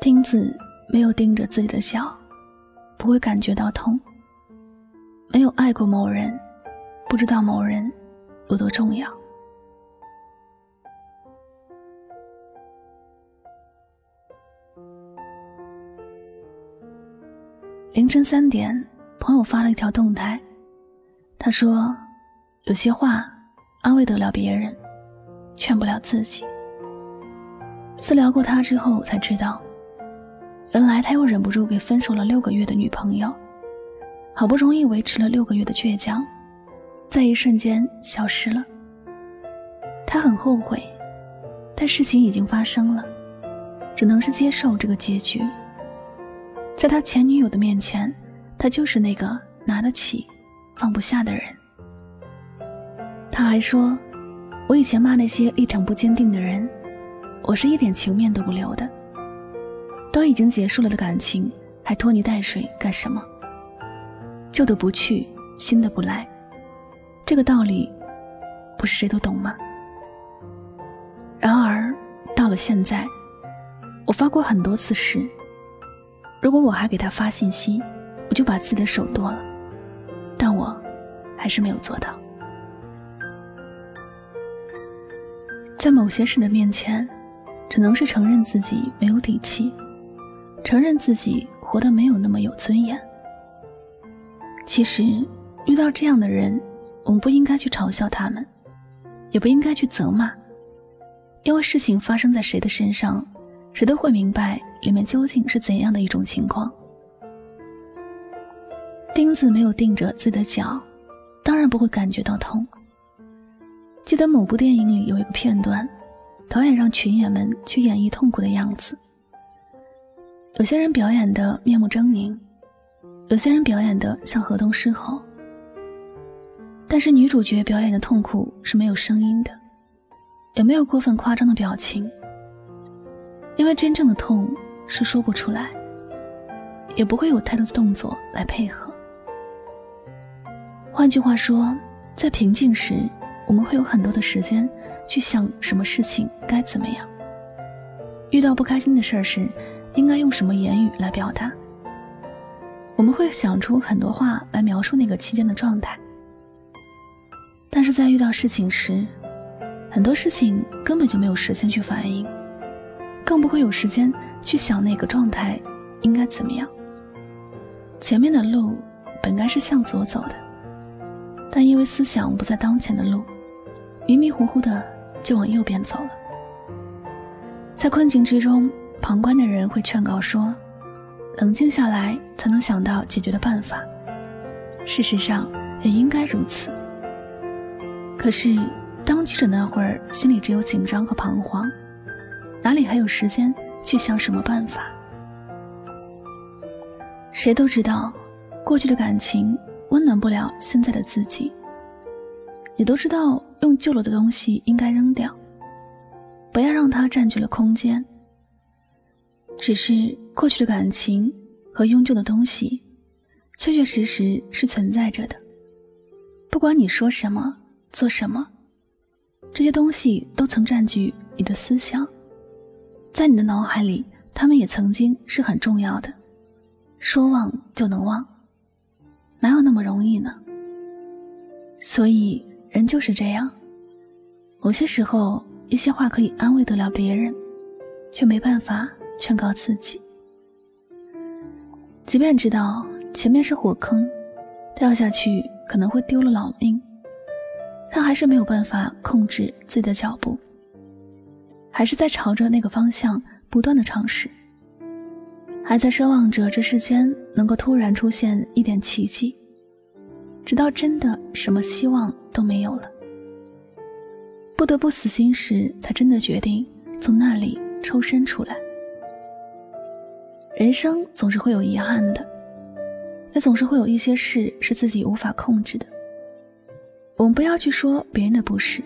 钉子没有钉着自己的脚，不会感觉到痛。没有爱过某人，不知道某人有多重要。凌晨三点，朋友发了一条动态，他说：“有些话安慰得了别人，劝不了自己。”私聊过他之后，才知道。原来他又忍不住给分手了六个月的女朋友，好不容易维持了六个月的倔强，在一瞬间消失了。他很后悔，但事情已经发生了，只能是接受这个结局。在他前女友的面前，他就是那个拿得起、放不下的人。他还说：“我以前骂那些立场不坚定的人，我是一点情面都不留的。”都已经结束了的感情，还拖泥带水干什么？旧的不去，新的不来，这个道理，不是谁都懂吗？然而，到了现在，我发过很多次誓，如果我还给他发信息，我就把自己的手剁了。但我，还是没有做到。在某些事的面前，只能是承认自己没有底气。承认自己活得没有那么有尊严。其实，遇到这样的人，我们不应该去嘲笑他们，也不应该去责骂，因为事情发生在谁的身上，谁都会明白里面究竟是怎样的一种情况。钉子没有钉着自己的脚，当然不会感觉到痛。记得某部电影里有一个片段，导演让群演们去演绎痛苦的样子。有些人表演的面目狰狞，有些人表演的像河东狮吼。但是女主角表演的痛苦是没有声音的，也没有过分夸张的表情，因为真正的痛是说不出来，也不会有太多的动作来配合。换句话说，在平静时，我们会有很多的时间去想什么事情该怎么样；遇到不开心的事儿时，应该用什么言语来表达？我们会想出很多话来描述那个期间的状态，但是在遇到事情时，很多事情根本就没有时间去反应，更不会有时间去想那个状态应该怎么样。前面的路本该是向左走的，但因为思想不在当前的路，迷迷糊糊的就往右边走了，在困境之中。旁观的人会劝告说：“冷静下来才能想到解决的办法。”事实上也应该如此。可是当局者那会儿心里只有紧张和彷徨，哪里还有时间去想什么办法？谁都知道，过去的感情温暖不了现在的自己，也都知道用旧了的东西应该扔掉，不要让它占据了空间。只是过去的感情和永久的东西，确确实实是存在着的。不管你说什么、做什么，这些东西都曾占据你的思想，在你的脑海里，他们也曾经是很重要的。说忘就能忘，哪有那么容易呢？所以人就是这样，某些时候，一些话可以安慰得了别人，却没办法。劝告自己，即便知道前面是火坑，掉下去可能会丢了老命，但还是没有办法控制自己的脚步，还是在朝着那个方向不断的尝试。还在奢望着这世间能够突然出现一点奇迹，直到真的什么希望都没有了，不得不死心时，才真的决定从那里抽身出来。人生总是会有遗憾的，也总是会有一些事是自己无法控制的。我们不要去说别人的不是，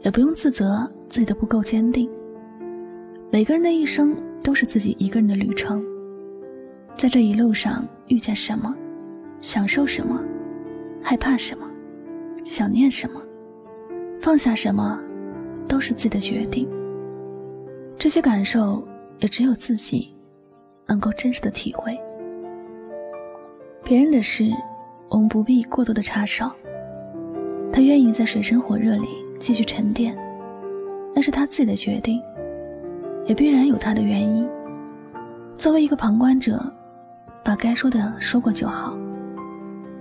也不用自责自己的不够坚定。每个人的一生都是自己一个人的旅程，在这一路上遇见什么，享受什么，害怕什么，想念什么，放下什么，都是自己的决定。这些感受也只有自己。能够真实的体会，别人的事，我们不必过多的插手。他愿意在水深火热里继续沉淀，那是他自己的决定，也必然有他的原因。作为一个旁观者，把该说的说过就好。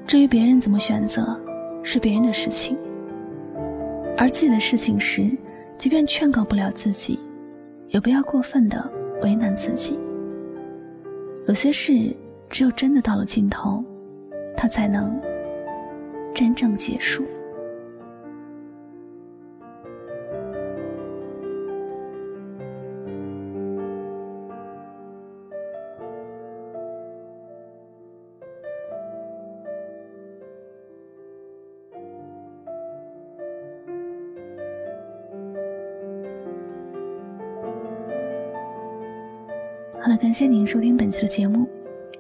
至于别人怎么选择，是别人的事情。而自己的事情时，即便劝告不了自己，也不要过分的为难自己。有些事，只有真的到了尽头，它才能真正结束。好了，感谢您收听本期的节目，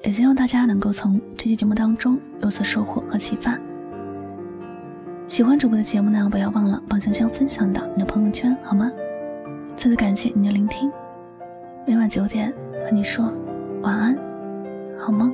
也希望大家能够从这期节目当中有所收获和启发。喜欢主播的节目呢，不要忘了帮香香分享到你的朋友圈，好吗？再次感谢您的聆听，每晚九点和你说晚安，好吗。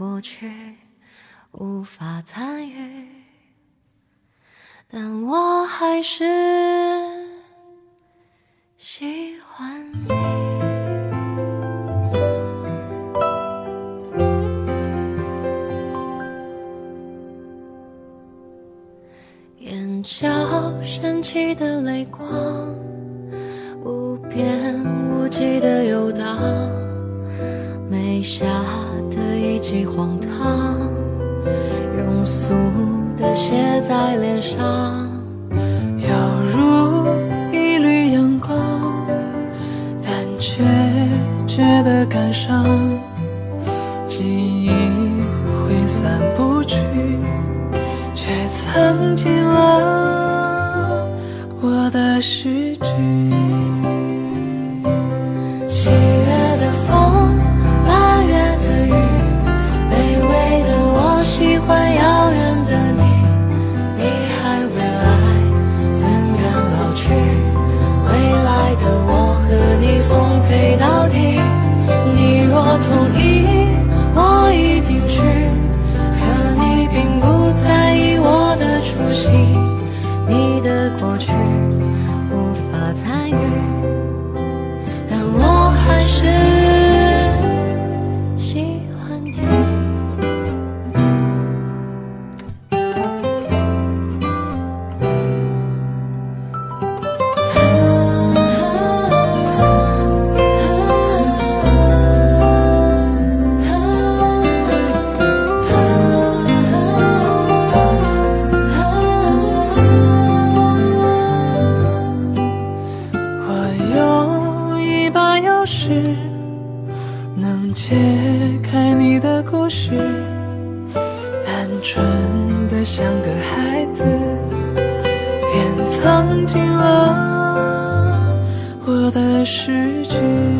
过去无法参与，但我还是喜欢你。眼角升起的泪光，无边无际的游荡，眉下的一记荒唐，庸俗的写在脸上，犹如一缕阳光，但却觉得感伤，记忆挥散不去。却藏进了我的诗句。的诗句。